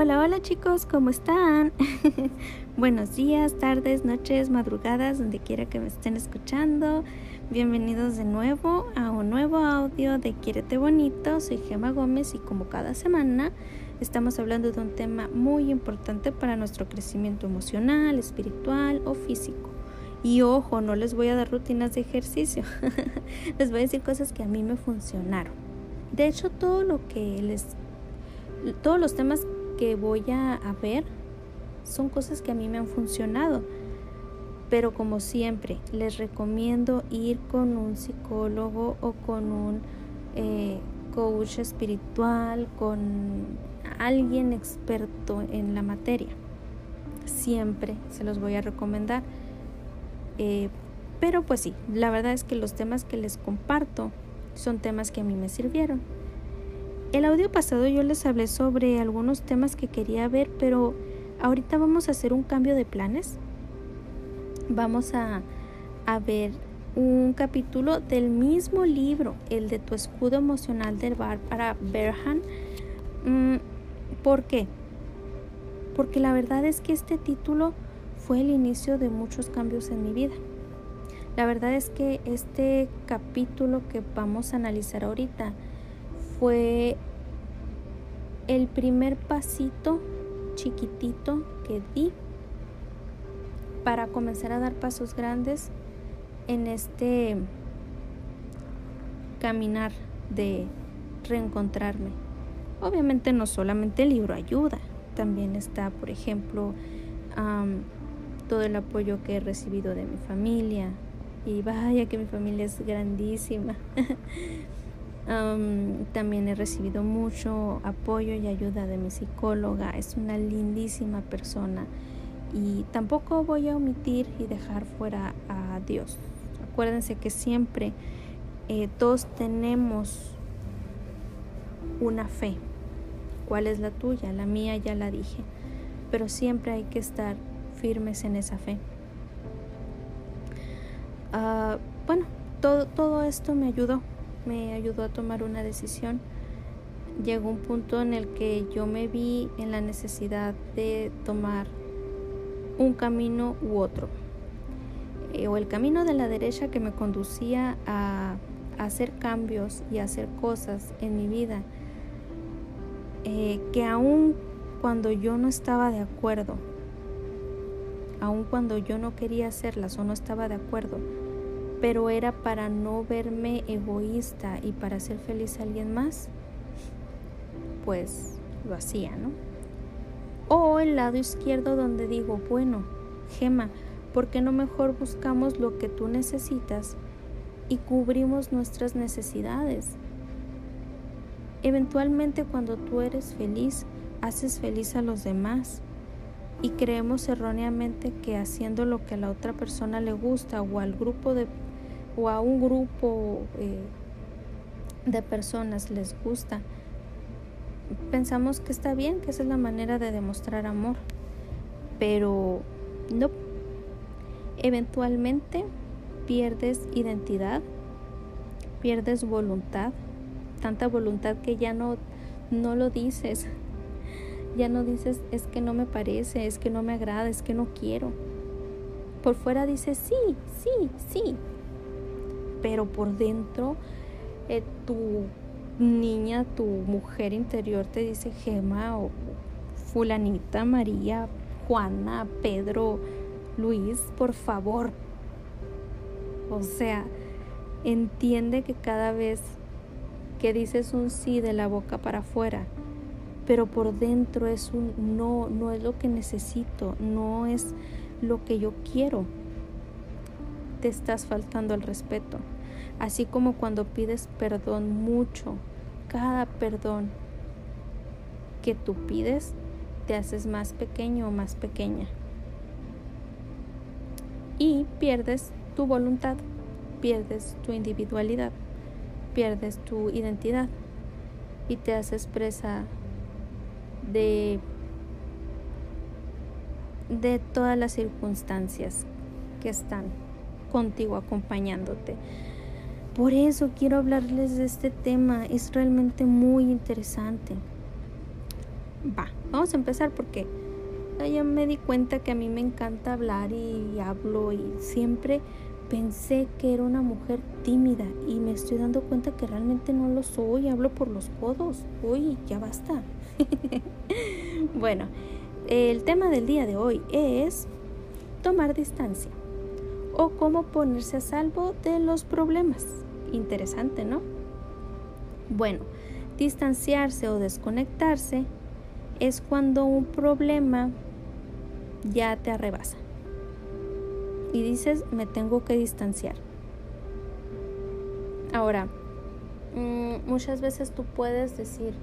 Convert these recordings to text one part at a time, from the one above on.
Hola, hola chicos, ¿cómo están? Buenos días, tardes, noches, madrugadas, donde quiera que me estén escuchando. Bienvenidos de nuevo a un nuevo audio de Quiérete Bonito. Soy Gema Gómez y como cada semana estamos hablando de un tema muy importante para nuestro crecimiento emocional, espiritual o físico. Y ojo, no les voy a dar rutinas de ejercicio. les voy a decir cosas que a mí me funcionaron. De hecho, todo lo que les todos los temas que voy a, ver son cosas que a mí me han funcionado. Pero como siempre, les recomiendo ir con un psicólogo o con un eh, coach espiritual, con alguien experto en la materia. Siempre se los voy a recomendar. Eh, pero pues sí, la verdad es que los temas que les comparto son temas que a mí me sirvieron. El audio pasado yo les hablé sobre algunos temas que quería ver, pero ahorita vamos a hacer un cambio de planes. Vamos a, ver un capítulo del mismo libro, el de tu escudo emocional del bar para Berhan. Mm, ¿Por qué? Porque la verdad es que este título fue el inicio de muchos cambios en mi vida. La verdad es que este capítulo que vamos a analizar ahorita fue el primer pasito chiquitito que di para comenzar a dar pasos grandes en este caminar de reencontrarme. Obviamente no solamente el libro ayuda, también está, por ejemplo, todo el apoyo que he recibido de mi familia. Y vaya que mi familia es grandísima. también he recibido mucho apoyo y ayuda de mi psicóloga. Es una lindísima persona. Y tampoco voy a omitir y dejar fuera a Dios. Acuérdense que siempre eh, todos tenemos una fe. ¿Cuál es la tuya? La mía ya la dije. Pero siempre hay que estar firmes en esa fe. Ah, bueno, todo, todo esto me ayudó me ayudó a tomar una decisión. Llegó un punto en el que yo me vi en la necesidad de tomar un camino u otro. Eh, o el camino de la derecha que me conducía a, hacer cambios y hacer cosas en mi vida eh, que aun cuando yo no estaba de acuerdo, aun cuando yo no quería hacerlas o no estaba de acuerdo, pero era para no verme egoísta y para hacer feliz a alguien más, pues lo hacía, ¿no? O el lado izquierdo donde digo, bueno, Gema, ¿por qué no mejor buscamos lo que tú necesitas y cubrimos nuestras necesidades? Eventualmente cuando tú eres feliz, haces feliz a los demás y creemos erróneamente que haciendo lo que a la otra persona le gusta o al grupo de o a un grupo eh, de personas les gusta, pensamos que está bien, que esa es la manera de demostrar amor, pero no. Eventualmente pierdes identidad, pierdes voluntad, tanta voluntad que ya no, no lo dices. Ya no dices, es que no me parece, es que no me agrada, es que no quiero. Por fuera dices, sí, sí, sí, pero por dentro eh, tu niña, tu mujer interior te dice Gema o fulanita, María, Juana, Pedro, Luis, por favor. O sea, entiende que cada vez que dices un sí de la boca para afuera, pero por dentro es un no, no es lo que necesito, no es lo que yo quiero te estás faltando el respeto. Así como cuando pides perdón mucho, cada perdón que tú pides, te haces más pequeño o más pequeña. Y pierdes tu voluntad, pierdes tu individualidad, pierdes tu identidad y te haces presa de, de todas las circunstancias que están contigo acompañándote. Por eso quiero hablarles de este tema, es realmente muy interesante. Va, vamos a empezar porque ya me di cuenta que a mí me encanta hablar y hablo y siempre pensé que era una mujer tímida y me estoy dando cuenta que realmente no lo soy, hablo por los codos. Uy, ya basta. bueno, el tema del día de hoy es tomar distancia o cómo ponerse a salvo de los problemas. Interesante, ¿no? Bueno, distanciarse o desconectarse es cuando un problema ya te arrebasa y dices me tengo que distanciar. Ahora, mm, muchas veces tú puedes decir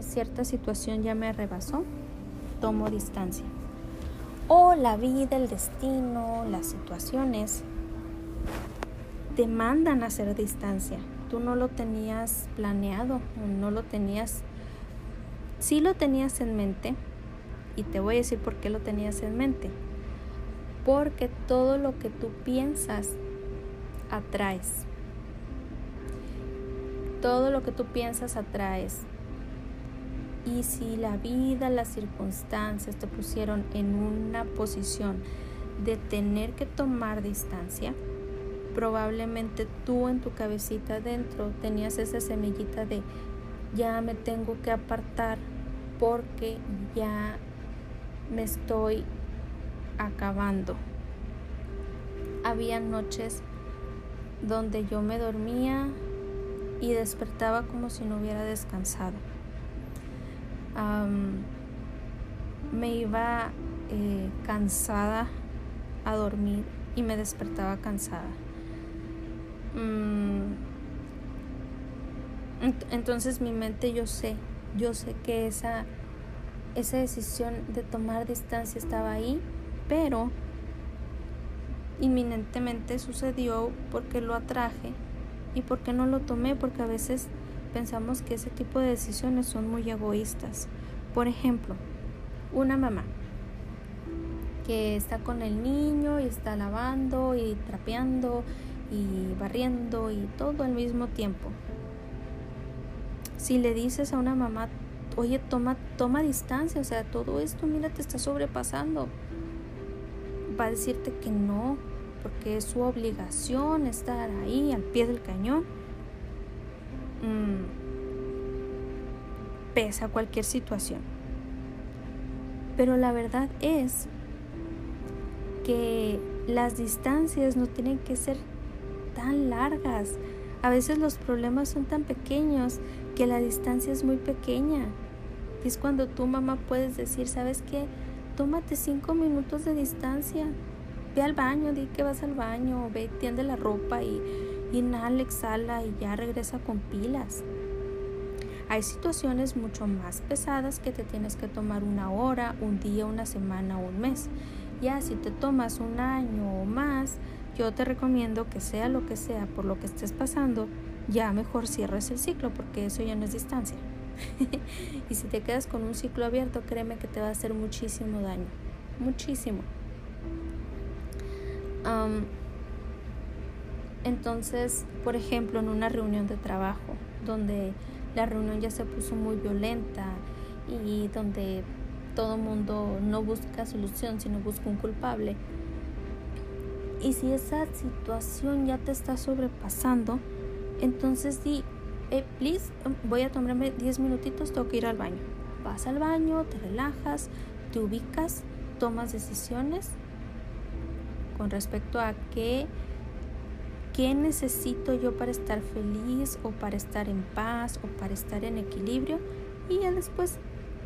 cierta situación ya me arrebasó, tomo distancia. O la vida, el destino, las situaciones te mandan hacer distancia. Tú no lo tenías planeado, no lo tenías, sí lo tenías en mente, y te voy a decir por qué lo tenías en mente. Porque todo lo que tú piensas, atraes. Todo lo que tú piensas, atraes. Y si la vida, las circunstancias te pusieron en una posición de tener que tomar distancia, probablemente tú en tu cabecita adentro tenías esa semillita de ya me tengo que apartar porque ya me estoy acabando. Había noches donde yo me dormía y despertaba como si no hubiera descansado. me iba eh, cansada a dormir y me despertaba cansada. Mm, entonces mi mente yo sé, yo sé que esa esa decisión de tomar distancia estaba ahí, pero inminentemente sucedió porque lo atraje y porque no lo tomé, porque a veces pensamos que ese tipo de decisiones son muy egoístas. Por ejemplo, una mamá que está con el niño y está lavando y trapeando y barriendo y todo al mismo tiempo. Si le dices a una mamá oye, toma, toma distancia, o sea, todo esto, mira, te está sobrepasando. Va a decirte que no, porque es su obligación estar ahí al pie del cañón. Mm, pesa cualquier situación. Pero la verdad es que las distancias no tienen que ser tan largas. A veces los problemas son tan pequeños que la distancia es muy pequeña es cuando tu mamá puedes decir, ¿sabes qué? Tómate cinco minutos de distancia. Ve al baño, di que vas al baño, ve, tiende la ropa y inhala, exhala y ya regresa con pilas. Hay situaciones mucho más pesadas que te tienes que tomar una hora, un día, una semana o un mes. Ya si te tomas un año o más, yo te recomiendo que sea lo que sea por lo que estés pasando, ya mejor cierres el ciclo porque eso ya no es distancia. y si te quedas con un ciclo abierto, créeme que te va a hacer muchísimo daño. Muchísimo. entonces, por ejemplo, en una reunión de trabajo, donde la reunión ya se puso muy violenta y donde todo mundo no busca solución, sino busca un culpable. Y si esa situación ya te está sobrepasando, entonces di, eh, please, um, voy a tomarme 10 minutitos, tengo que ir al baño. Vas al baño, te relajas, te ubicas, tomas decisiones con respecto a qué, qué necesito yo para estar feliz o para estar en paz o para estar en equilibrio y ya después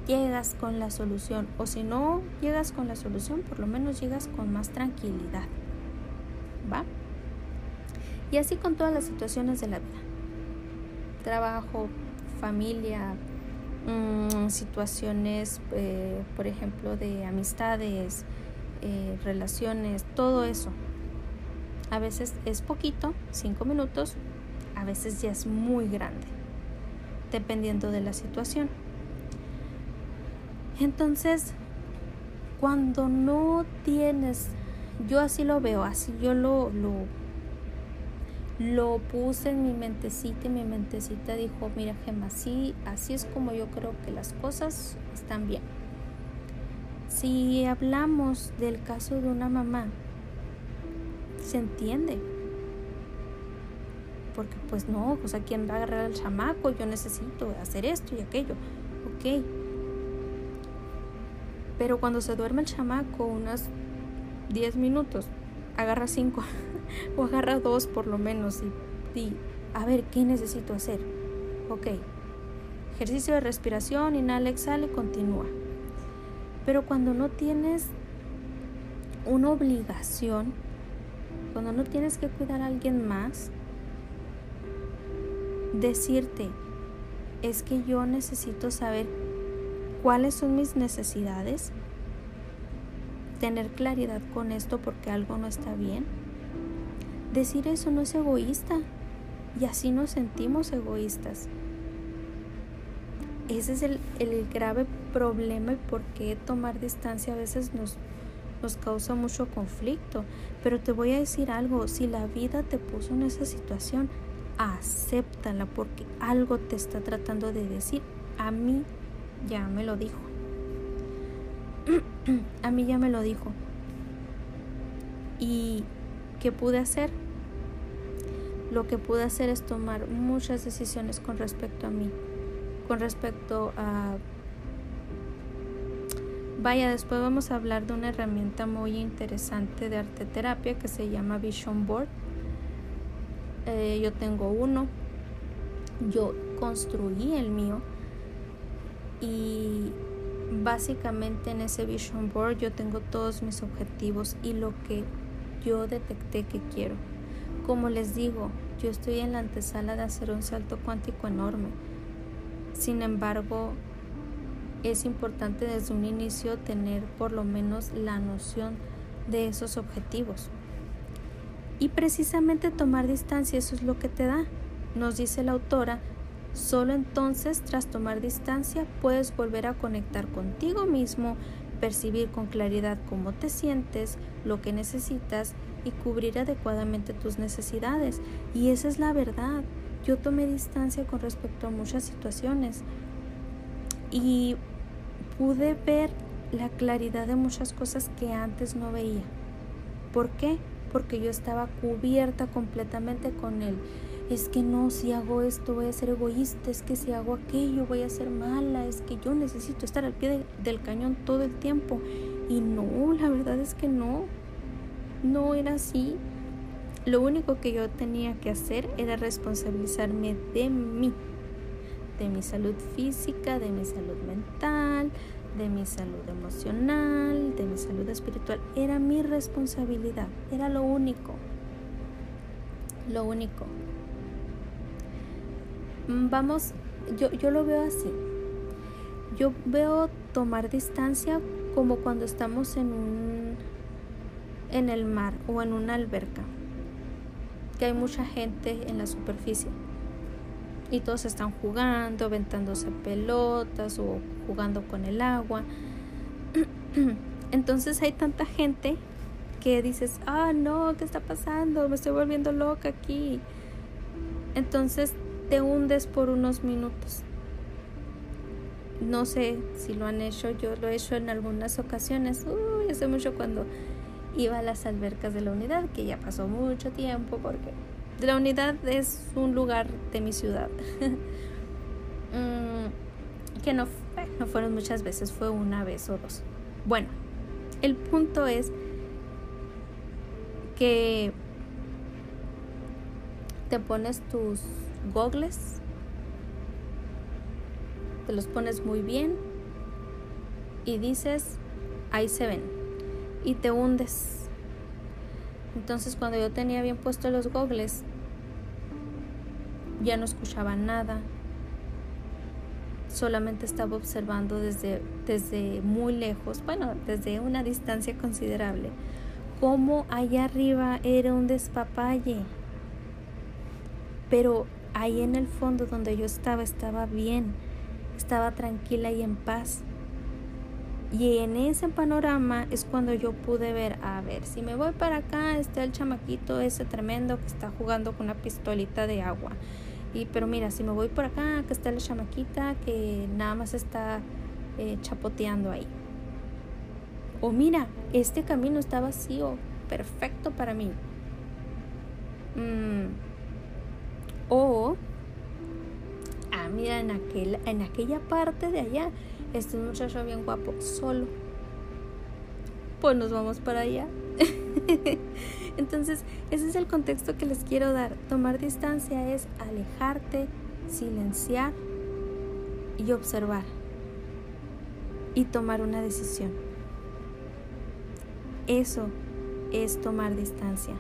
llegas con la solución o si no llegas con la solución por lo menos llegas con más tranquilidad ¿va? y así con todas las situaciones de la vida trabajo, familia, mm, situaciones, eh, por ejemplo, de amistades, eh, relaciones, todo eso. A veces es poquito, cinco minutos, a veces ya es muy grande, dependiendo de la situación. Entonces, cuando no tienes, yo así lo veo, así yo lo, lo, lo puse en mi mentecita y mi mentecita dijo, mira Gemma, así, así es como yo creo que las cosas están bien. Si hablamos del caso de una mamá, se entiende. Porque pues no, o sea, ¿quién va a agarrar al chamaco? Yo necesito hacer esto y aquello. Ok. Pero cuando se duerme el chamaco unos 10 minutos, agarra 5 o agarra 2 por lo menos y, y a ver, ¿qué necesito hacer? Ok. Ejercicio de respiración, inhala, exhala y continúa. Pero cuando no tienes una obligación, cuando no tienes que cuidar a alguien más, decirte, es que yo necesito saber cuáles son mis necesidades, tener claridad con esto porque algo no está bien. Decir eso no es egoísta y así nos sentimos egoístas. Ese es el, el grave problema y por qué tomar distancia a veces nos nos causa mucho conflicto. Pero te voy a decir algo, si la vida te puso en esa situación, acéptala porque algo te está tratando de decir. A mí ya me lo dijo. A mí ya me lo dijo. ¿Y qué pude hacer? Lo que pude hacer es tomar muchas decisiones con respecto a mí, con respecto a Vaya, después vamos a hablar de una herramienta muy interesante de arte terapia que se llama Vision Board. Eh, yo tengo uno, yo construí el mío y básicamente en ese Vision Board yo tengo todos mis objetivos y lo que yo detecté que quiero. Como les digo, yo estoy en la antesala de hacer un salto cuántico enorme. Sin embargo, es importante desde un inicio tener por lo menos la noción de esos objetivos. Y precisamente tomar distancia, eso es lo que te da. Nos dice la autora, solo entonces tras tomar distancia puedes volver a conectar contigo mismo, percibir con claridad cómo te sientes, lo que necesitas y cubrir adecuadamente tus necesidades. Y esa es la verdad. Yo tomé distancia con respecto a muchas situaciones. Y pude ver la claridad de muchas cosas que antes no veía. ¿Por qué? Porque yo estaba cubierta completamente con él. Es que no, si hago esto voy a ser egoísta, es que si hago aquello voy a ser mala, es que yo necesito estar al pie del cañón todo el tiempo. Y no, la verdad es que no, no era así. Lo único que yo tenía que hacer era responsabilizarme de mí de mi salud física, de mi salud mental, de mi salud emocional, de mi salud espiritual. Era mi responsabilidad, era lo único, lo único. Mm, vamos, yo, yo lo veo así. Yo veo tomar distancia como cuando estamos en un en el mar o en una alberca, que hay mucha gente en la superficie y todos están jugando, aventándose pelotas o jugando con el agua. Entonces hay tanta gente que dices, ah, no, ¿qué está pasando? Me estoy volviendo loca aquí. Entonces te hundes por unos minutos. No sé si lo han hecho, yo lo he hecho en algunas ocasiones. Uy, hace mucho cuando iba a las albercas de la unidad, que ya pasó mucho tiempo porque la unidad es un lugar de mi ciudad. Mm, que no, no fueron muchas veces, fue una vez o dos. Bueno, el punto es que te pones tus gogles, te los pones muy bien y dices, ahí se ven, y te hundes entonces cuando yo tenía bien puestos los gogles, ya no escuchaba nada. Solamente estaba observando desde, desde muy lejos, bueno, desde una distancia considerable, cómo allá arriba era un despapalle. Pero ahí en el fondo donde yo estaba estaba bien, estaba tranquila y en paz. Y en ese panorama es cuando yo pude ver, a ver, si me voy para acá está el chamaquito ese tremendo que está jugando con una pistolita de agua. Y pero mira, si me voy por acá, acá está la chamaquita que nada más está eh, chapoteando ahí. O mira, este camino está vacío, perfecto para mí. Mm. O, ah, mira, en, aquel, en aquella parte de allá este muchacho bien guapo, solo. Pues nos vamos para allá. Entonces, ese es el contexto que les quiero dar. Tomar distancia es alejarte, silenciar y observar. Y tomar una decisión. Eso es tomar distancia.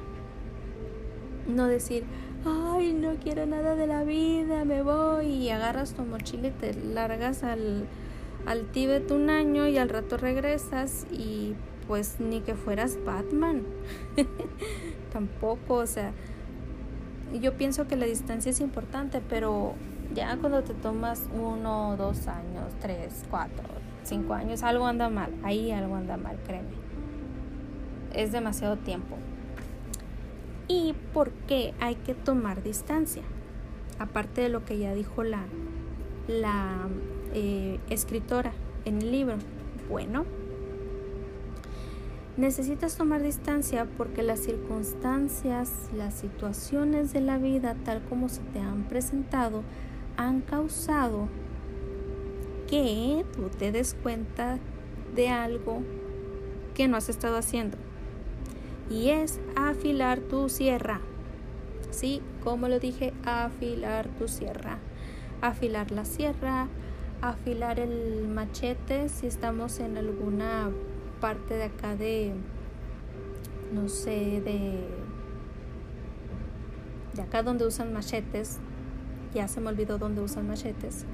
No decir, ay, no quiero nada de la vida, me voy y agarras tu mochila y te largas al, al Tíbet un año y al rato regresas y pues ni que fueras Batman. Tampoco, o sea, yo pienso que la distancia es importante, pero ya cuando te tomas uno, dos años, tres, cuatro, cinco años, algo anda mal, ahí algo anda mal, créeme. Es demasiado tiempo. ¿Y por qué hay que tomar distancia? Aparte de lo que ya dijo la, la eh, escritora en el libro. Bueno, necesitas tomar distancia porque las circunstancias, las situaciones de la vida tal como se te han presentado han causado que tú te des cuenta de algo que no has estado haciendo. Y es afilar tu sierra. Sí, como lo dije, afilar tu sierra. Afilar la sierra, afilar el machete si estamos en alguna parte de acá de no sé de de acá donde usan machetes ya se me olvidó dónde usan machetes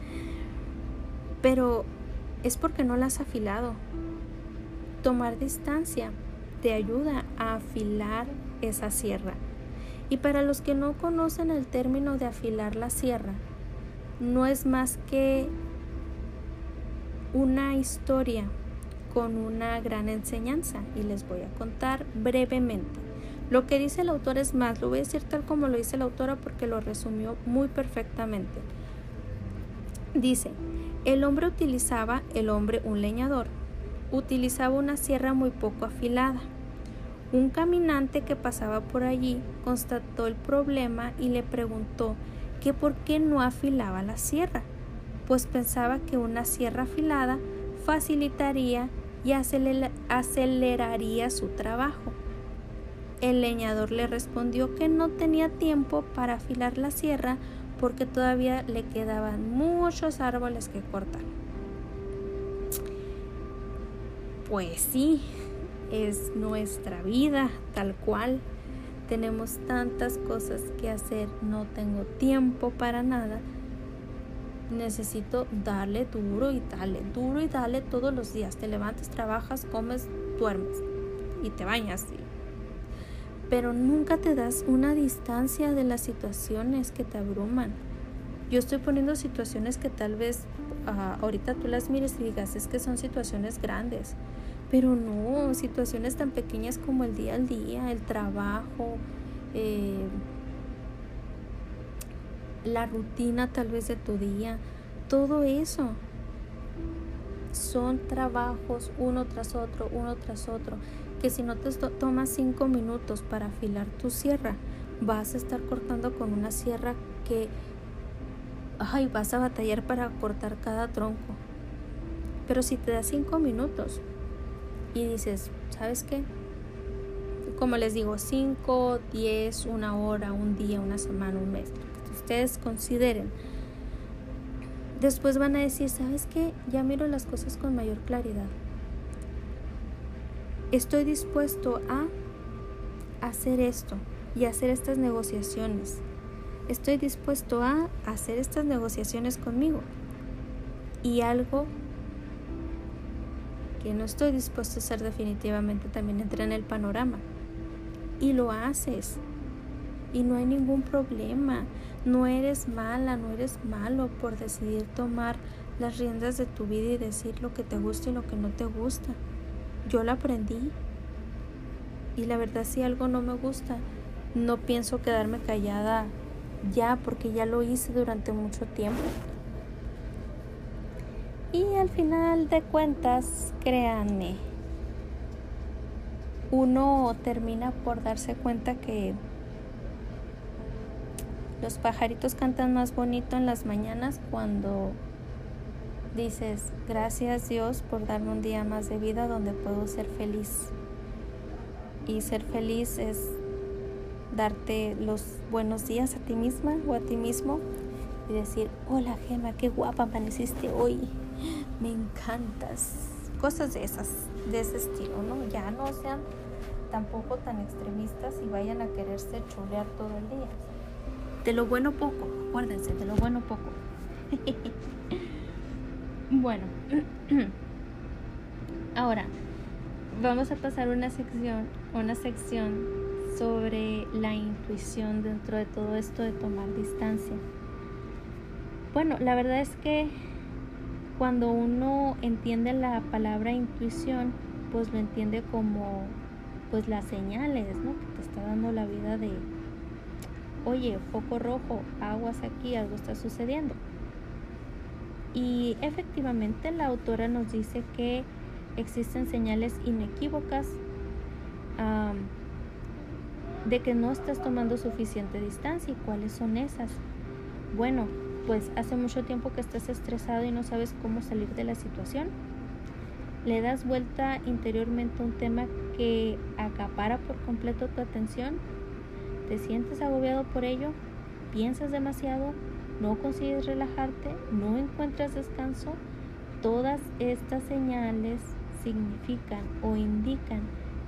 pero es porque no las has afilado tomar distancia ayuda a afilar esa sierra y para los que no conocen el término de afilar la sierra no es más que una historia con una gran enseñanza y les voy a contar brevemente. Lo que dice el autor es más, lo voy a decir tal como lo dice la autora porque lo resumió muy perfectamente. Dice, el hombre utilizaba, el hombre un leñador, utilizaba una sierra muy poco afilada. Un caminante que pasaba por allí constató el problema y le preguntó que por qué no afilaba la sierra pues pensaba que una sierra afilada facilitaría y aceleraría su trabajo. El leñador le respondió que no tenía tiempo para afilar la sierra porque todavía le quedaban muchos árboles que cortar. Pues sí, es nuestra vida tal cual. Tenemos tantas cosas que hacer, no tengo tiempo para nada necesito darle duro y dale, duro y dale todos los días. Te levantas, trabajas, comes, duermes y te bañas. Pero nunca te das una distancia de las situaciones que te abruman. Yo estoy poniendo situaciones que tal vez ah, ahorita tú las mires y digas, es que son situaciones grandes. Pero no, situaciones tan pequeñas como el día al día, el trabajo, eh, la rutina tal vez de tu día, todo eso son trabajos uno tras otro, uno tras otro, que si no te tomas cinco minutos para afilar tu sierra, vas a estar cortando con una sierra que, ay, vas a batallar para cortar cada tronco. Pero si te das cinco minutos y dices, ¿sabes qué? Como les digo, cinco, diez, una hora, un día, una semana, un mes, ustedes consideren. Después van a decir, ¿sabes qué? Ya miro las cosas con mayor claridad. Estoy dispuesto a hacer esto y hacer estas negociaciones. Estoy dispuesto a hacer estas negociaciones conmigo. Y algo que no estoy dispuesto a hacer definitivamente también entra en el panorama. Y lo haces. Y no hay ningún problema. No eres mala, no eres malo por decidir tomar las riendas de tu vida y decir lo que te gusta y lo que no te gusta. Yo lo aprendí. Y la verdad si algo no me gusta, no pienso quedarme callada ya porque ya lo hice durante mucho tiempo. Y al final de cuentas, créanme, uno termina por darse cuenta que los pajaritos cantan más bonito en las mañanas cuando dices, gracias Dios por darme un día más de vida donde puedo ser feliz. Y ser feliz es darte los buenos días a ti misma o a ti mismo y decir, hola Gema, qué guapa amaneciste hoy, me encantas. Cosas de esas, de ese estilo, ¿no? Ya no sean tampoco tan extremistas y vayan a quererse chulear todo el día. De lo bueno poco, acuérdense, de lo bueno poco. bueno, ahora vamos a pasar una sección, una sección sobre la intuición dentro de todo esto de tomar distancia. Bueno, la verdad es que cuando uno entiende la palabra intuición, pues lo entiende como pues las señales, ¿no? Que te está dando la vida de, oye, foco rojo, aguas aquí, algo está sucediendo. Y efectivamente la autora nos dice que existen señales inequívocas de que no estás tomando suficiente distancia. ¿Y cuáles son esas? Bueno, pues hace mucho tiempo que estás estresado y no sabes cómo salir de la situación. Le das vuelta interiormente a un tema que acapara por completo tu atención. Te sientes agobiado por ello. Piensas demasiado. No consigues relajarte. No encuentras descanso. Todas estas señales significan o indican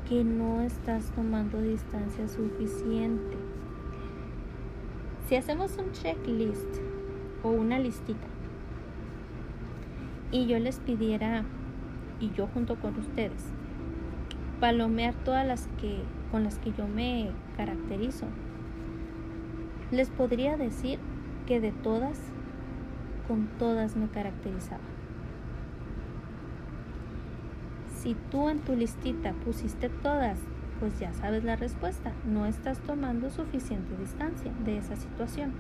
que no estás tomando distancia suficiente. Si hacemos un checklist o una listita y yo les pidiera, y yo junto con ustedes, palomear todas las que con las que yo me caracterizo, les podría decir que de todas, con todas me caracterizaba. Si tú en tu listita pusiste todas, pues ya sabes la respuesta. No estás tomando suficiente distancia de esa situación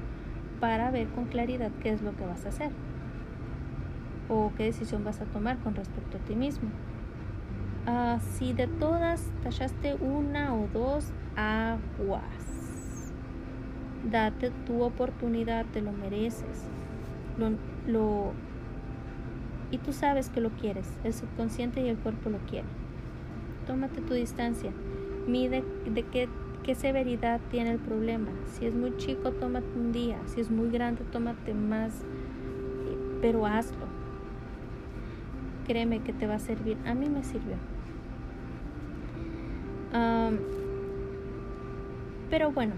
para ver con claridad qué es lo que vas a hacer o qué decisión vas a tomar con respecto a ti mismo. Ah, si de todas tachaste una o dos, aguas. Date tu oportunidad, te lo mereces. lo y tú sabes que lo quieres, el subconsciente y el cuerpo lo quieren. Tómate tu distancia, mide de qué, qué severidad tiene el problema. Si es muy chico, tómate un día, si es muy grande, tómate más, pero hazlo. Créeme que te va a servir. A mí me sirvió. pero bueno,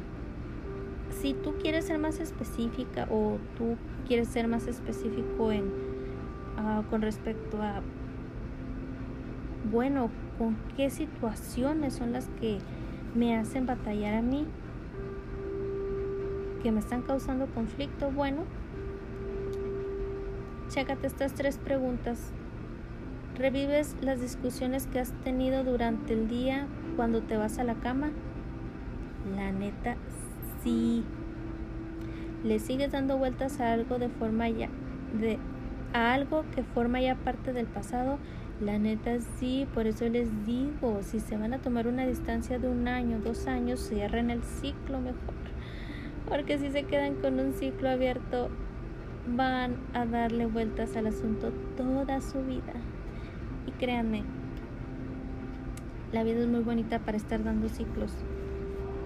si tú quieres ser más específica o tú quieres ser más específico en Ah, con respecto a, bueno, con qué situaciones son las que me hacen batallar a mí, que me están causando conflicto. Bueno, chécate estas tres preguntas. ¿Revives las discusiones que has tenido durante el día cuando te vas a la cama? La neta, sí. ¿Le sigues dando vueltas a algo de forma ya de a algo que forma ya parte del pasado, la neta sí, por eso les digo, si se van a tomar una distancia de un año, dos años, cierren el ciclo mejor. Porque si se quedan con un ciclo abierto, van a darle vueltas al asunto toda su vida. Y créanme, la vida es muy bonita para estar dando ciclos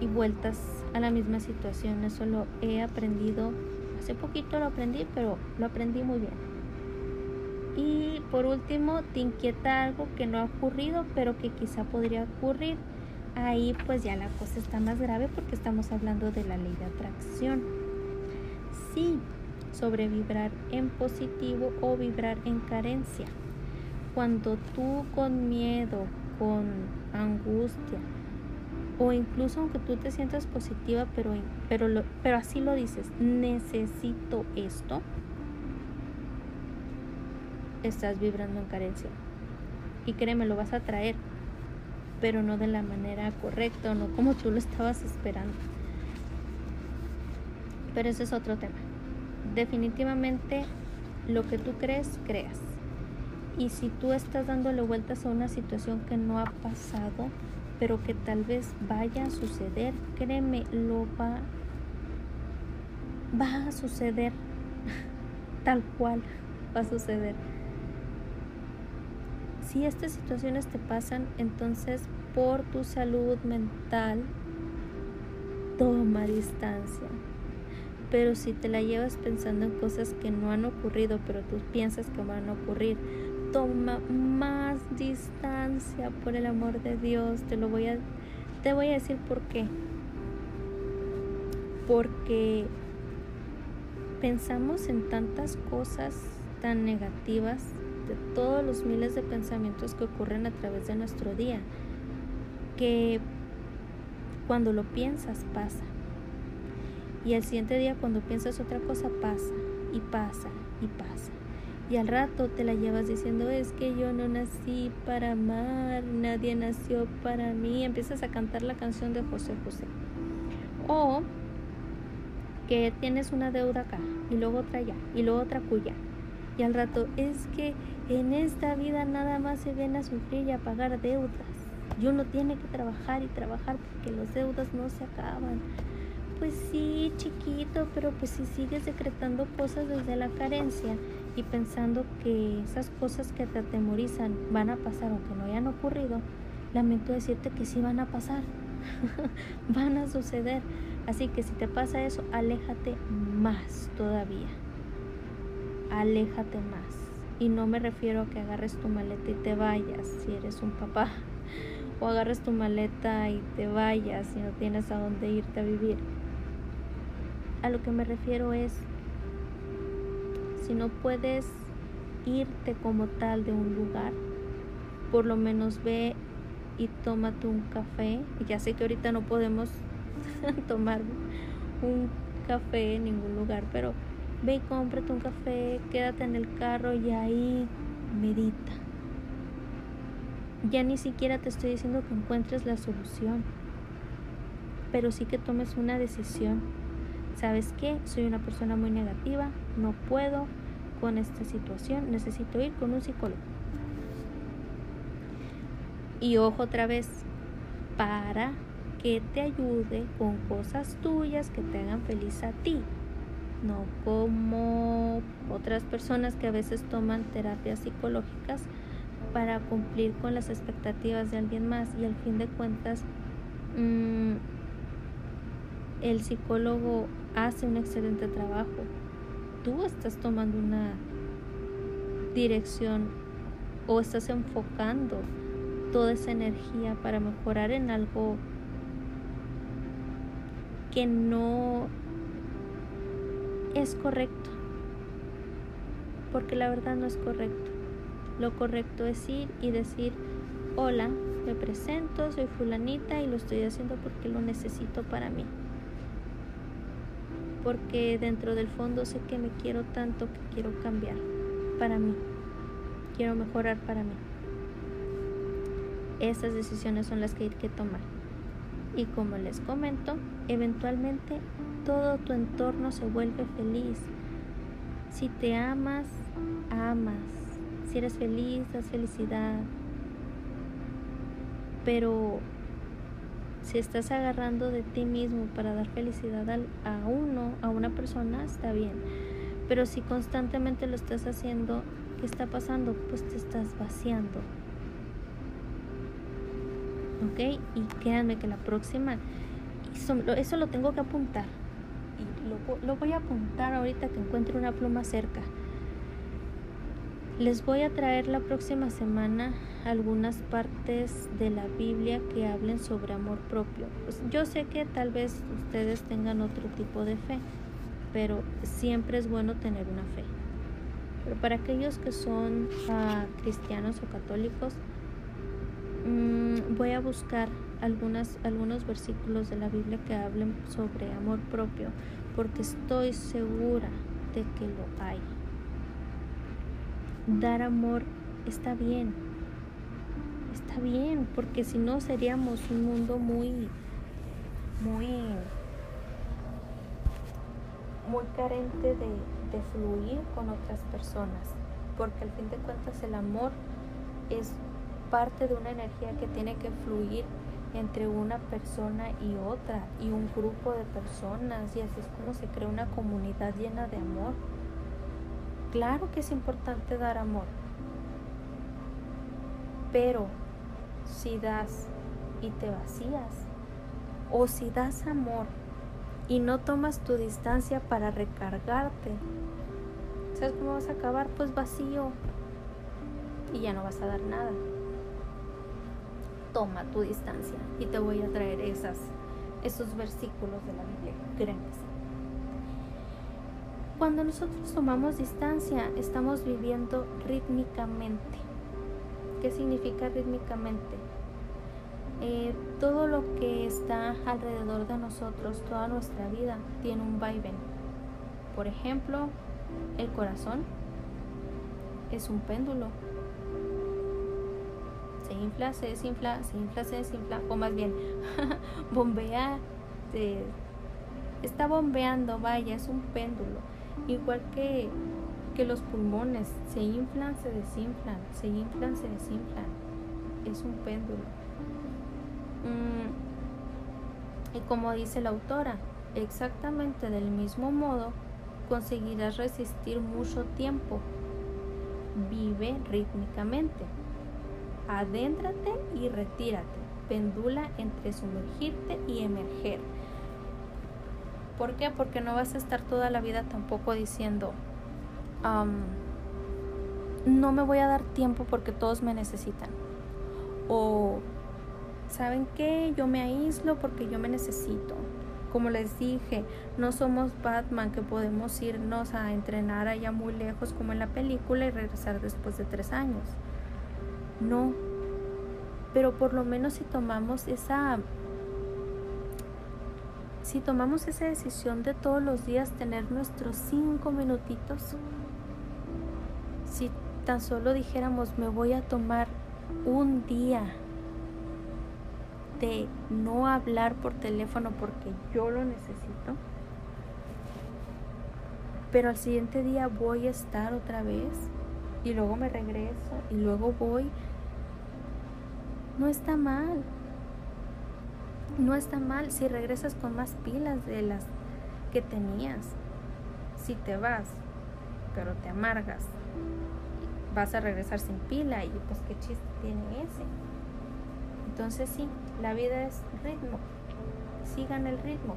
y vueltas a la misma situación. Eso lo he aprendido, hace poquito lo aprendí, pero lo aprendí muy bien. Y por último, te inquieta algo que no ha ocurrido, pero que quizá podría ocurrir. Ahí pues ya la cosa está más grave porque estamos hablando de la ley de atracción. Sí, sobre vibrar en positivo o vibrar en carencia. Cuando tú con miedo, con angustia, O incluso aunque tú te sientas positiva, pero, pero, pero así lo dices, necesito esto, estás vibrando en carencia. Y créeme, lo vas a traer, pero no de la manera correcta, no como tú lo estabas esperando. Pero ese es otro tema. Definitivamente lo que tú crees, creas. Y si tú estás dándole vueltas a una situación que no ha pasado, pero que tal vez vaya a suceder, créeme, lo va, va a suceder tal cual va a suceder. Si estas situaciones te pasan, entonces por tu salud mental, toma distancia. Pero si te la llevas pensando en cosas que no han ocurrido, pero tú piensas que van a ocurrir, toma más distancia por el amor de Dios. Te lo voy a te voy a decir por qué. Porque pensamos en tantas cosas tan negativas de todos los miles de pensamientos que ocurren a través de nuestro día que cuando lo piensas pasa y al siguiente día cuando piensas otra cosa pasa y pasa y pasa. Y al rato te la llevas diciendo, es que yo no nací para amar, nadie nació para mí. Empiezas a cantar la canción de José José. O que tienes una deuda acá y luego otra allá y luego otra cuya. Y al rato es que en esta vida nada más se viene a sufrir y a pagar deudas. Y uno tiene que trabajar y trabajar porque las deudas no se acaban. Pues sí, chiquito, pero pues si sigues decretando cosas desde la carencia y pensando que esas cosas que te atemorizan van a pasar aunque no hayan ocurrido, lamento decirte que sí van a pasar, van a suceder. Así que si te pasa eso, aléjate más todavía. Aléjate más. Y no me refiero a que agarres tu maleta y te vayas si eres un papá. O agarres tu maleta y te vayas si no tienes a dónde irte a vivir a lo que me refiero es, si no puedes irte como tal de un lugar, por lo menos ve y tómate un café. Ya sé que ahorita no podemos tomar un café en ningún lugar, pero ve y cómprate un café, quédate en el carro y ahí medita. Ya ni siquiera te estoy diciendo que encuentres la solución, pero sí que tomes una decisión ¿sabes qué? Soy una persona muy negativa, no puedo con esta situación, necesito ir con un psicólogo. Y ojo otra vez, para que te ayude con cosas tuyas que te hagan feliz a ti, no como otras personas que a veces toman terapias psicológicas para cumplir con las expectativas de alguien más y al fin de cuentas mmm, el psicólogo hace un excelente trabajo. Tú estás tomando una dirección o estás enfocando toda esa energía para mejorar en algo que no es correcto. Porque la verdad no es correcto. Lo correcto es ir y decir, hola, me presento, soy fulanita y lo estoy haciendo porque lo necesito para mí porque dentro del fondo sé que me quiero tanto que quiero cambiar para mí, quiero mejorar para mí. Esas decisiones son las que hay que tomar. Y como les comento, eventualmente todo tu entorno se vuelve feliz. Si te amas, amas. Si eres feliz, das felicidad. Pero si estás agarrando de ti mismo para dar felicidad a uno, a una persona, está bien. Pero si constantemente lo estás haciendo, ¿qué está pasando? Pues te estás vaciando. ¿Ok? Y créanme que la próxima, eso, lo tengo que apuntar. Lo, voy a apuntar ahorita que encuentre una pluma cerca. Les voy a traer la próxima semana algunas partes de la Biblia que hablen sobre amor propio. Pues yo sé que tal vez ustedes tengan otro tipo de fe, pero siempre es bueno tener una fe. Pero para aquellos que son ah, cristianos o católicos, mm, voy a buscar algunas, algunos versículos de la Biblia que hablen sobre amor propio, porque estoy segura de que lo hay. Dar amor está bien, está bien, porque si no seríamos un mundo muy, muy, muy carente de, de fluir con otras personas, porque al fin de cuentas el amor es parte de una energía que tiene que fluir entre una persona y otra y un grupo de personas y así es como se crea una comunidad llena de amor. Claro que es importante dar amor, pero si das y te vacías o si das amor y no tomas tu distancia para recargarte, ¿sabes cómo vas a acabar? Pues vacío y ya no vas a dar nada toma tu distancia y te voy a traer esos versículos de la Biblia. Cuando nosotros tomamos distancia, estamos viviendo rítmicamente. ¿Qué significa rítmicamente? Eh, todo lo que está alrededor de nosotros, toda nuestra vida, tiene un vaivén. Por ejemplo, el corazón es un péndulo se infla, se desinfla, se infla, se desinfla, o más bien, bombea, está bombeando, vaya, es un péndulo, igual que, que los pulmones, se inflan, se desinflan, se inflan, se desinflan, es un péndulo. Mm, y como dice la autora, exactamente del mismo modo, conseguirás resistir mucho tiempo. Vive rítmicamente. Adéntrate y retírate. Pendula entre sumergirte y emerger. ¿Por qué? Porque no vas a estar toda la vida tampoco diciendo, no me voy a dar tiempo porque todos me necesitan. O, ¿saben qué? Yo me aíslo porque yo me necesito. Como les dije, no somos Batman que podemos irnos a entrenar allá muy lejos como en la película y regresar después de tres años. No. Pero por lo menos si tomamos esa si tomamos esa decisión de todos los días tener nuestros cinco minutitos, si tan solo dijéramos me voy a tomar un día de no hablar por teléfono porque yo lo necesito, pero al siguiente día voy a estar otra vez y luego me regreso y luego voy no está mal. No está mal si regresas con más pilas de las que tenías. Si te vas, pero te amargas, vas a regresar sin pila y pues qué chiste tiene ese. Entonces sí, la vida es ritmo. Sigan el ritmo.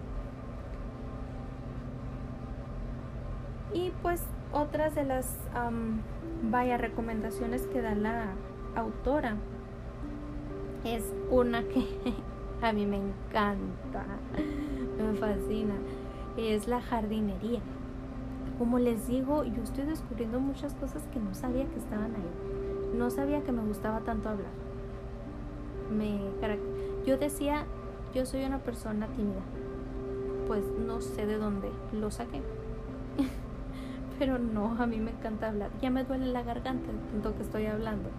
Y pues otras de las vaya recomendaciones que da la autora es una que a mí me encanta, me fascina, es la jardinería. Como les digo, yo estoy descubriendo muchas cosas que no sabía que estaban ahí. No sabía que me gustaba tanto hablar. Me, yo decía, yo soy una persona tímida. Pues no sé de dónde lo saqué. Pero no, a mí me encanta hablar. Ya me duele la garganta de tanto que estoy hablando.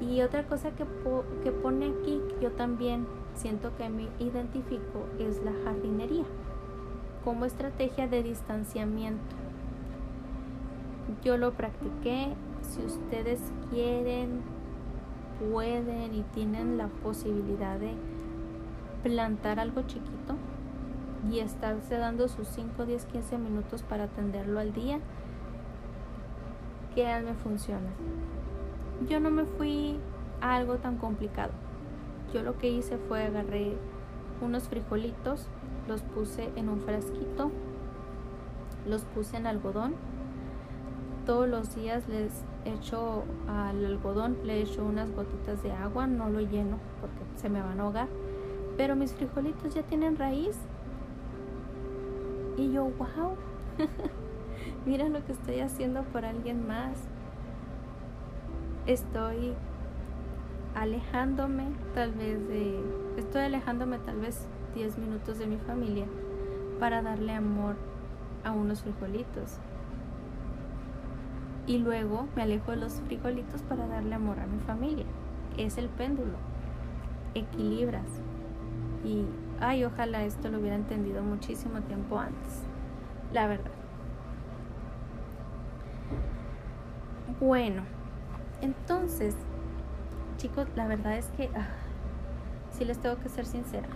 Y otra cosa que, que pone aquí, yo también siento que me identifico, es la jardinería como estrategia de distanciamiento. Yo lo practiqué, si ustedes quieren, pueden y tienen la posibilidad de plantar algo chiquito y estarse dando sus 5, 10, 15 minutos para atenderlo al día, me funciona yo no me fui a algo tan complicado. Yo lo que hice fue agarré unos frijolitos, los puse en un frasquito, los puse en algodón. Todos los días les echo al algodón, le echo unas gotitas de agua, no lo lleno porque se me van a ahogar. Pero mis frijolitos ya tienen raíz. Y yo, wow, mira lo que estoy haciendo por alguien más estoy alejándome tal vez de, estoy alejándome tal vez 10 minutos de mi familia para darle amor a unos frijolitos. Y luego me alejo de los frijolitos para darle amor a mi familia. Es el péndulo. Equilibras. Y, ay, ojalá esto lo hubiera entendido muchísimo tiempo antes. La verdad. Bueno, entonces, chicos, la verdad es que ah, sí les tengo que ser sincera.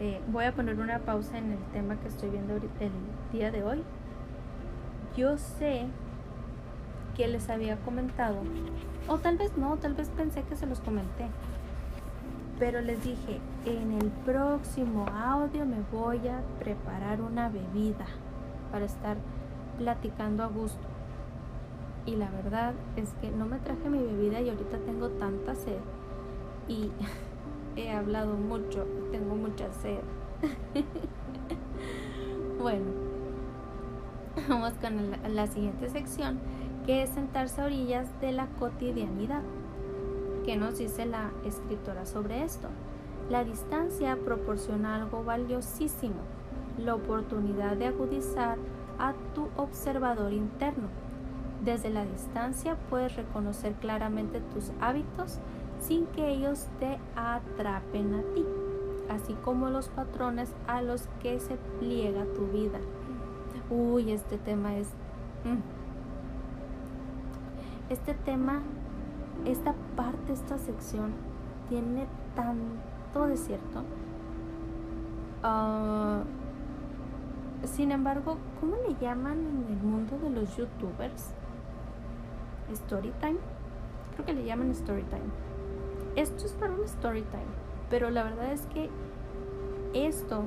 Eh, voy a poner una pausa en el tema que estoy viendo el día de hoy. Yo sé que les había comentado, o tal vez no, tal vez pensé que se los comenté, pero les dije, en el próximo audio me voy a preparar una bebida para estar platicando a gusto. Y la verdad es que no me traje mi bebida y ahorita tengo tanta sed. Y he hablado mucho, tengo mucha sed. bueno, vamos con la, siguiente sección, que es sentarse a orillas de la cotidianidad. ¿Qué nos dice la escritora sobre esto? La distancia proporciona algo valiosísimo, la oportunidad de agudizar a tu observador interno desde la distancia puedes reconocer claramente tus hábitos sin que ellos te atrapen a ti, así como los patrones a los que se pliega tu vida. Uy, este tema es... Mm. Este tema, esta parte, esta sección, tiene tanto de cierto. Ah, sin embargo, ¿cómo le llaman en el mundo de los youtubers? Storytime. Creo que le llaman Storytime. Esto es para un Storytime. Pero la verdad es que esto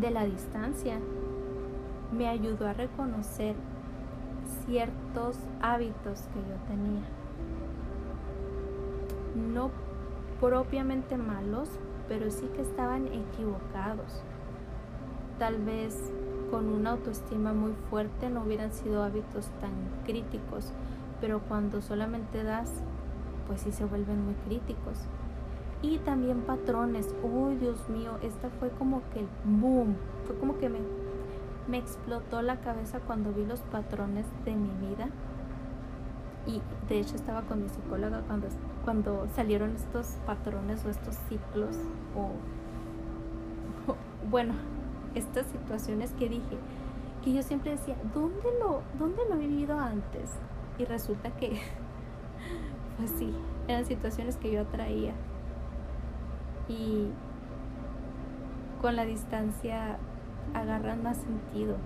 de la distancia me ayudó a reconocer ciertos hábitos que yo tenía. No propiamente malos, pero sí que estaban equivocados. Tal vez con una autoestima muy fuerte no hubieran sido hábitos tan críticos, pero cuando solamente das, pues sí se vuelven muy críticos. Y también patrones, uy Dios mío, esta fue como que el boom, fue como que me, me explotó la cabeza cuando vi los patrones de mi vida. Y de hecho estaba con mi psicóloga cuando, cuando salieron estos patrones o estos ciclos o bueno, estas situaciones que dije, que yo siempre decía, ¿dónde lo, dónde lo he vivido antes? Y resulta que, pues sí, eran situaciones que yo atraía. Y con la distancia agarran más sentido.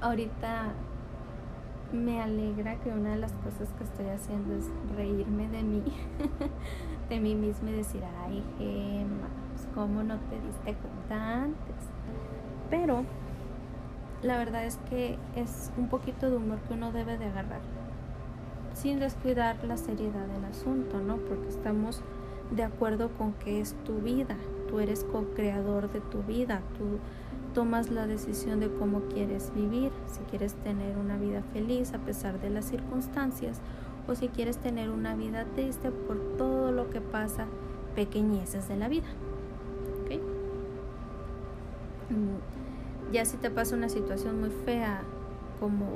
Ahorita me alegra que una de las cosas que estoy haciendo es reírme de mí, de mí misma y decir, ay, Gemma, cómo no te diste cuenta antes. Pero la verdad es que es un poquito de humor que uno debe de agarrar, sin descuidar la seriedad del asunto, ¿no? Porque estamos de acuerdo con que es tu vida, tú eres co-creador de tu vida, tú tomas la decisión de cómo quieres vivir, si quieres tener una vida feliz a pesar de las circunstancias o si quieres tener una vida triste por todo lo que pasa, pequeñeces de la vida. Mm, ya si te pasa una situación muy fea como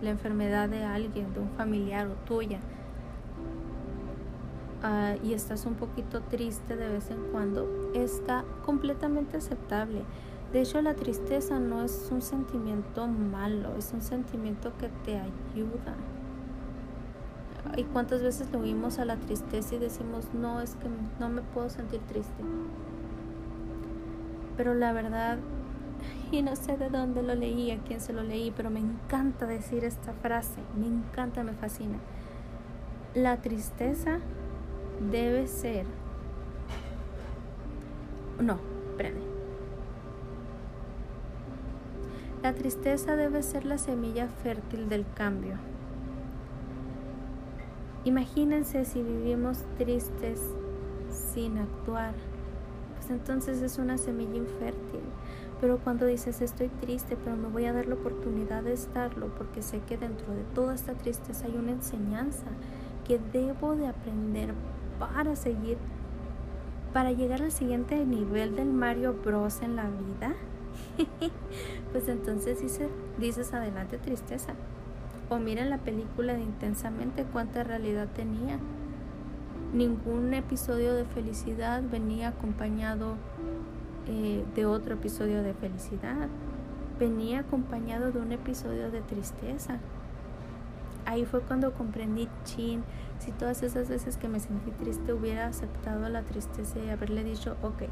la enfermedad de alguien, de un familiar o tuya, ah, y estás un poquito triste de vez en cuando, está completamente aceptable. De hecho, la tristeza no es un sentimiento malo, es un sentimiento que te ayuda. ¿Y cuántas veces le oímos a la tristeza y decimos, no, es que no me puedo sentir triste? Pero la verdad, y no sé de dónde lo leí, a quién se lo leí, pero me encanta decir esta frase, me encanta, me fascina. La tristeza debe ser... No, espérame. La tristeza debe ser la semilla fértil del cambio. Imagínense si vivimos tristes sin actuar entonces es una semilla infértil. Pero cuando dices estoy triste, pero me voy a dar la oportunidad de estarlo porque sé que dentro de toda esta tristeza hay una enseñanza que debo de aprender para seguir, para llegar al siguiente nivel del Mario Bros en la vida, pues entonces dices, dices adelante tristeza. O miren la película de intensamente cuánta realidad tenía. Ningún episodio de felicidad venía acompañado eh, de otro episodio de felicidad. Venía acompañado de un episodio de tristeza ahí fue cuando comprendí, chin, si todas esas veces que me sentí triste hubiera aceptado la tristeza y haberle dicho, ok,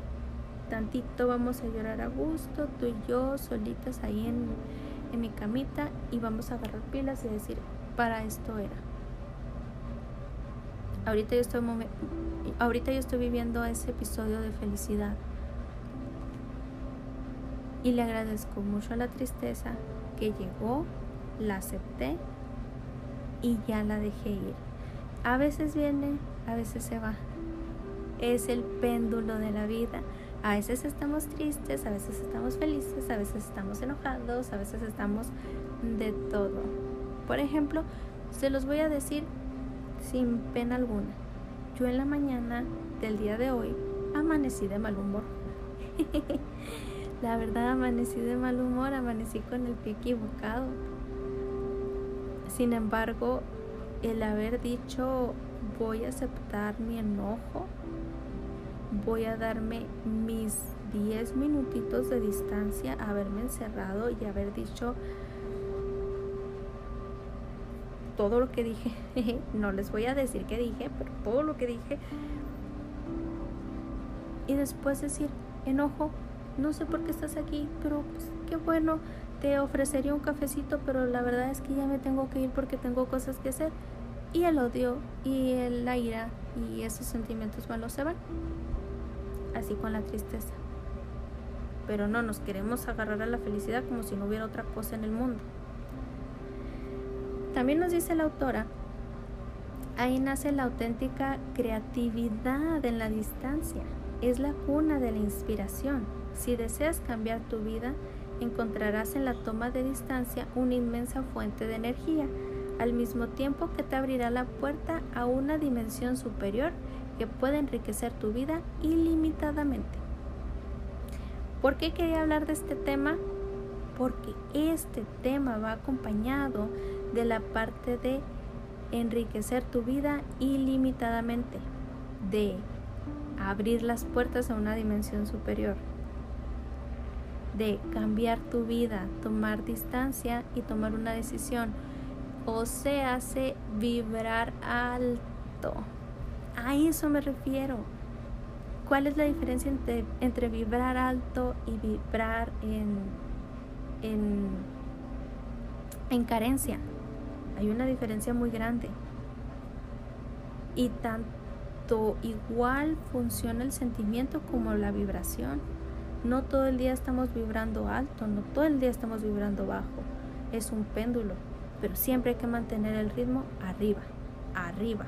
tantito vamos a llorar a gusto, tú y yo solitas ahí en, en mi camita y vamos a agarrar pilas y decir, para esto era. Ahorita yo estoy, ahorita yo estoy viviendo ese episodio de felicidad. Y le agradezco mucho a la tristeza que llegó, la acepté y ya la dejé ir. A veces viene, a veces se va. Es el péndulo de la vida. A veces estamos tristes, a veces estamos felices, a veces estamos enojados, a veces estamos de todo. Por ejemplo, se los voy a decir sin pena alguna. Yo en la mañana del día de hoy amanecí de mal humor. la verdad amanecí de mal humor, amanecí con el pie equivocado sin embargo, el haber dicho voy a aceptar mi enojo, voy a darme mis 10 minutitos de distancia, haberme encerrado y haber dicho todo lo que dije. no les voy a decir qué dije, pero todo lo que dije. Y después decir, enojo, no sé por qué estás aquí, pero pues, qué bueno te ofrecería un cafecito, pero la verdad es que ya me tengo que ir porque tengo cosas que hacer. Y el odio y la ira y esos sentimientos malos se van. Así con la tristeza. Pero no nos queremos agarrar a la felicidad como si no hubiera otra cosa en el mundo. También nos dice la autora, ahí nace la auténtica creatividad en la distancia. Es la cuna de la inspiración. Si deseas cambiar tu vida, encontrarás en la toma de distancia una inmensa fuente de energía, al mismo tiempo que te abrirá la puerta a una dimensión superior que puede enriquecer tu vida ilimitadamente. ¿Por qué quería hablar de este tema? Porque este tema va acompañado de la parte de enriquecer tu vida ilimitadamente, de abrir las puertas a una dimensión superior de cambiar tu vida, tomar distancia y tomar una decisión. O se hace vibrar alto. A eso me refiero. ¿Cuál es la diferencia entre, entre vibrar alto y vibrar en, en, en carencia? Hay una diferencia muy grande. Y tanto igual funciona el sentimiento como la vibración. No todo el día estamos vibrando alto, no todo el día estamos vibrando bajo. Es un péndulo, pero siempre hay que mantener el ritmo arriba, arriba.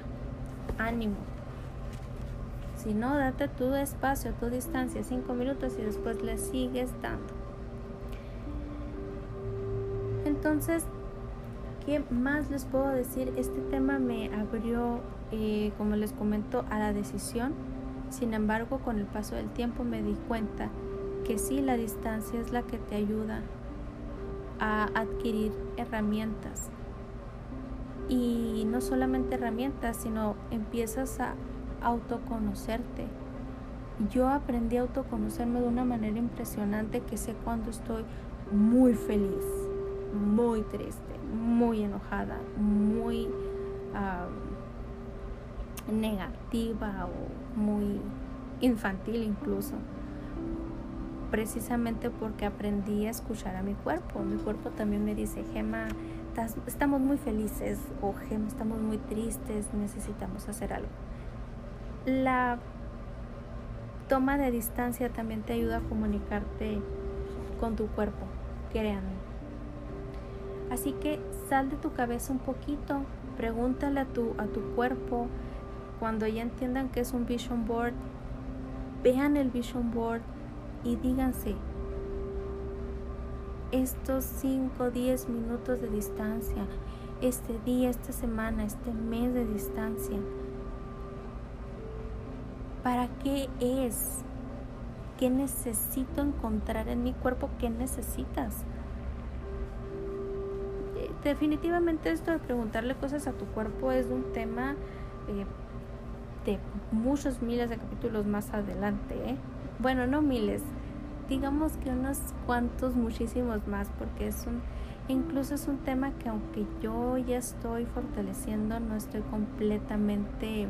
Ánimo. Si no, date tu espacio, tu distancia, cinco minutos y después le sigues dando. Entonces, ¿qué más les puedo decir? Este tema me abrió, eh, como les comento, a la decisión. Sin embargo, con el paso del tiempo me di cuenta que sí, la distancia es la que te ayuda a adquirir herramientas. Y no solamente herramientas, sino empiezas a autoconocerte. Yo aprendí a autoconocerme de una manera impresionante que sé cuando estoy muy feliz, muy triste, muy enojada, muy negativa o muy infantil incluso precisamente porque aprendí a escuchar a mi cuerpo. Mi cuerpo también me dice, Gema, estamos muy felices o Gema, estamos muy tristes, necesitamos hacer algo. La toma de distancia también te ayuda a comunicarte con tu cuerpo, créanme. Así que sal de tu cabeza un poquito, pregúntale a tu, a tu cuerpo, cuando ya entiendan que es un vision board, vean el vision board, y díganse, estos 5, 10 minutos de distancia, este día, esta semana, este mes de distancia. ¿Para qué es? ¿Qué necesito encontrar en mi cuerpo? ¿Qué necesitas? Eh, definitivamente esto de preguntarle cosas a tu cuerpo es un tema eh, de muchos miles de capítulos más adelante. ¿eh? Bueno, no miles, digamos que unos cuantos, muchísimos más, porque es un, incluso es un tema que aunque yo ya estoy fortaleciendo, no estoy completamente,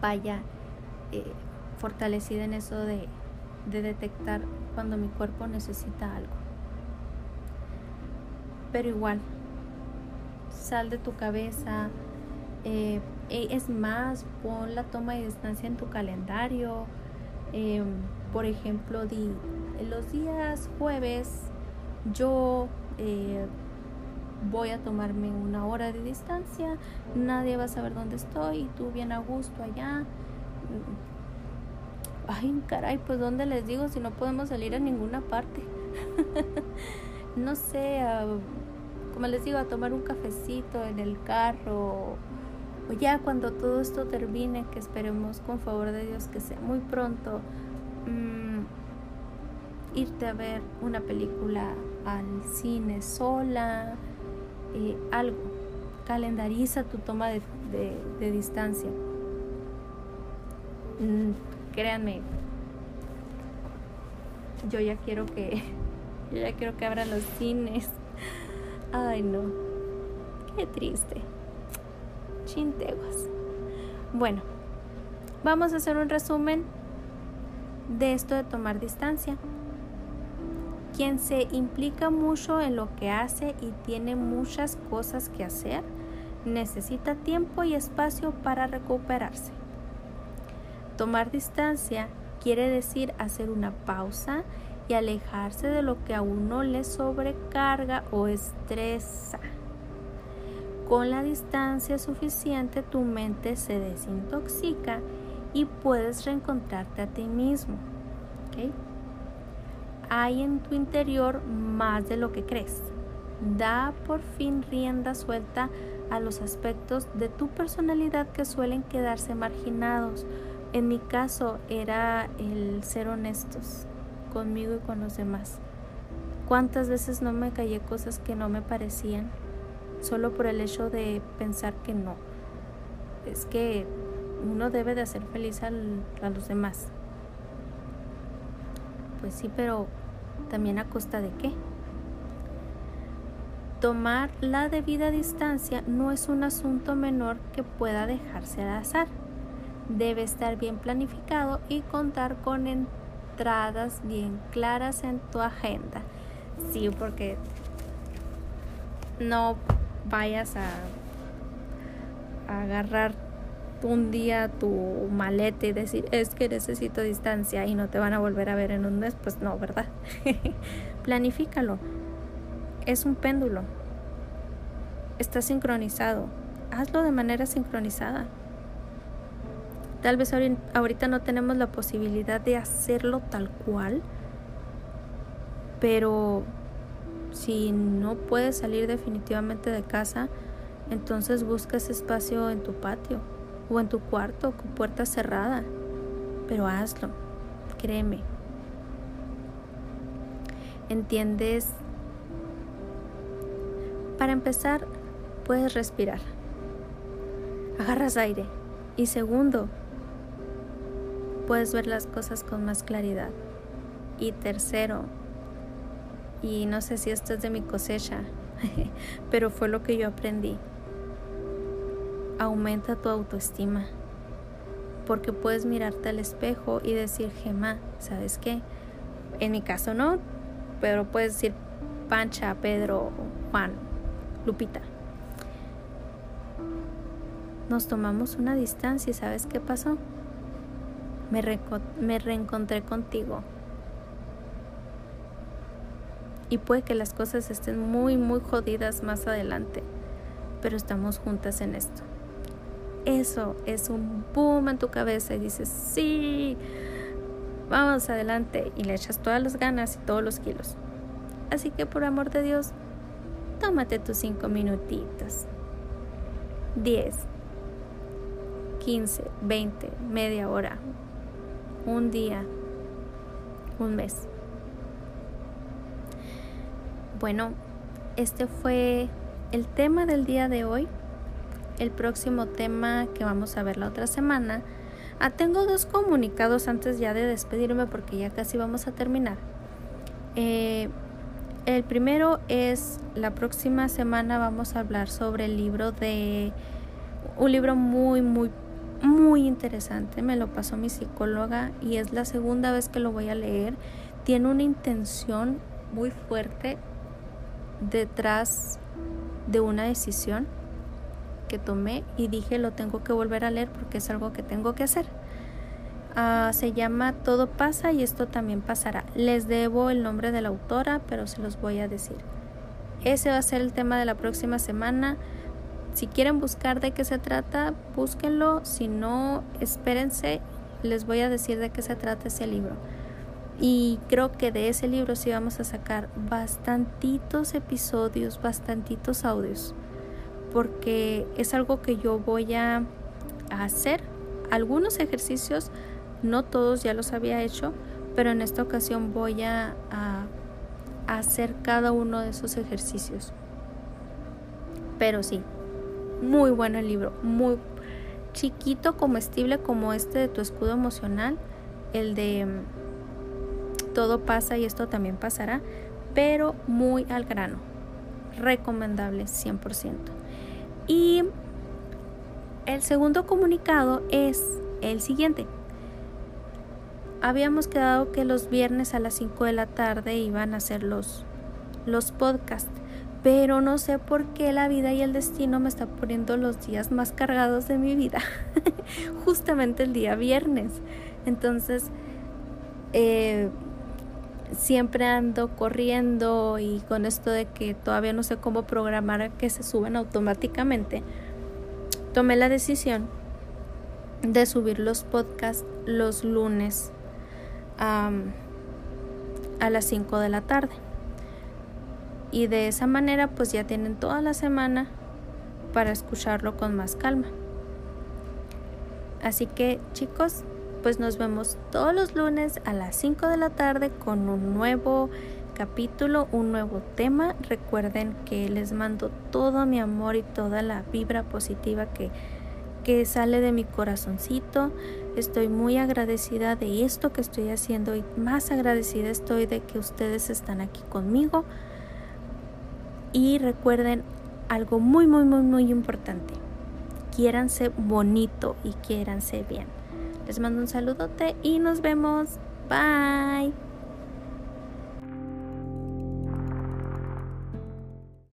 vaya, eh, fortalecida en eso de, de detectar cuando mi cuerpo necesita algo. Pero igual, sal de tu cabeza, eh, e, es más, pon la toma de distancia en tu calendario. Em, por ejemplo, di, los días jueves yo eh, voy a tomarme una hora de distancia, nadie va a saber dónde estoy y tú bien a gusto allá. Ay, caray, pues dónde les digo si no podemos salir a ninguna parte. no sé, como les digo, a tomar un cafecito en el carro o ya cuando todo esto termine, que esperemos con favor de Dios que sea muy pronto, mm, irte a ver una película al cine sola, eh, algo. Calendariza tu toma de, distancia. Mm, créanme, yo ya quiero que, yo ya quiero que abran los cines. Ay no, qué triste. Chinteguas. Bueno, vamos a hacer un resumen de esto de tomar distancia. Quien se implica mucho en lo que hace y tiene muchas cosas que hacer, necesita tiempo y espacio para recuperarse. Tomar distancia quiere decir hacer una pausa y alejarse de lo que a uno le sobrecarga o estresa. Con la distancia suficiente tu mente se desintoxica y puedes reencontrarte a ti mismo. Hay en tu interior más de lo que crees. Da por fin rienda suelta a los aspectos de tu personalidad que suelen quedarse marginados. En mi caso era el ser honestos conmigo y con los demás. ¿Cuántas veces no me callé cosas que no me parecían? Solo por el hecho de pensar que no. Es que uno debe de hacer feliz a los demás. Pues sí, pero también a costa de qué. Tomar la debida distancia no es un asunto menor que pueda dejarse al azar. Debe estar bien planificado y contar con entradas bien claras en tu agenda. Sí, porque no vayas a, agarrar un día tu maleta y decir es que necesito distancia y no te van a volver a ver en un mes, pues no, ¿verdad? Planifícalo. Es un péndulo. Está sincronizado. Hazlo de manera sincronizada. Tal vez ahorita no tenemos la posibilidad de hacerlo tal cual, pero si no puedes salir definitivamente de casa, entonces busca ese espacio en tu patio o en tu cuarto con puerta cerrada. Pero hazlo, créeme. ¿Entiendes? Para empezar, puedes respirar. Agarras aire. Y segundo, puedes ver las cosas con más claridad. Y tercero, y no sé si esto es de mi cosecha, pero fue lo que yo aprendí. Aumenta tu autoestima, porque puedes mirarte al espejo y decir, Gema, ¿sabes qué? En mi caso no, pero puedes decir Pancha, Pedro, Juan, Lupita. Nos tomamos una distancia y ¿sabes qué pasó? Me, me reencontré contigo y puede que las cosas estén muy, muy jodidas más adelante, pero estamos juntas en esto. Eso es un boom en tu cabeza y dices, sí, vamos adelante y le echas todas las ganas y todos los kilos. Así que por amor de Dios, tómate tus cinco minutitos. 10, 15, 20, media hora, un día, un mes. Bueno, este fue el tema del día de hoy. El próximo tema que vamos a ver la otra semana. Ah, tengo dos comunicados antes ya de despedirme porque ya casi vamos a terminar. Eh, el primero es la próxima semana vamos a hablar sobre el libro de un libro muy muy muy interesante. Me lo pasó mi psicóloga y es la segunda vez que lo voy a leer. Tiene una intención muy fuerte detrás de una decisión que tomé y dije lo tengo que volver a leer porque es algo que tengo que hacer. Ah, se llama Todo pasa y esto también pasará. Les debo el nombre de la autora, pero se los voy a decir. Ese va a ser el tema de la próxima semana. Si quieren buscar de qué se trata, búsquenlo. Si no, espérense. Les voy a decir de qué se trata ese libro. Y creo que de ese libro sí vamos a sacar bastantitos episodios, bastantitos audios. Porque es algo que yo voy a hacer. Algunos ejercicios no todos ya los había hecho, pero en esta ocasión voy a, hacer cada uno de esos ejercicios. Pero sí, muy bueno el libro, muy chiquito, comestible como este de tu escudo emocional, el de todo pasa y esto también pasará, pero muy al grano, recomendable 100%. Y el segundo comunicado es el siguiente habíamos quedado que los viernes a las 5 de la tarde iban a hacer los, los podcasts, pero no sé por qué la vida y el destino me está poniendo los días más cargados de mi vida, justamente el día viernes. Entonces, eh, siempre ando corriendo y con esto de que todavía no sé cómo programar que se suben automáticamente, tomé la decisión de subir los podcasts los lunes a las 5 de la tarde. Y de esa manera pues ya tienen toda la semana para escucharlo con más calma. Así que chicos, pues nos vemos todos los lunes a las 5 de la tarde con un nuevo capítulo, un nuevo tema. Recuerden que les mando todo mi amor y toda la vibra positiva que, que sale de mi corazoncito. Estoy muy agradecida de esto que estoy haciendo y más agradecida estoy de que ustedes están aquí conmigo. Y recuerden algo muy, muy, muy, muy importante. Quiéranse bonito y quiéranse bien. Les mando un saludote y nos vemos. Bye.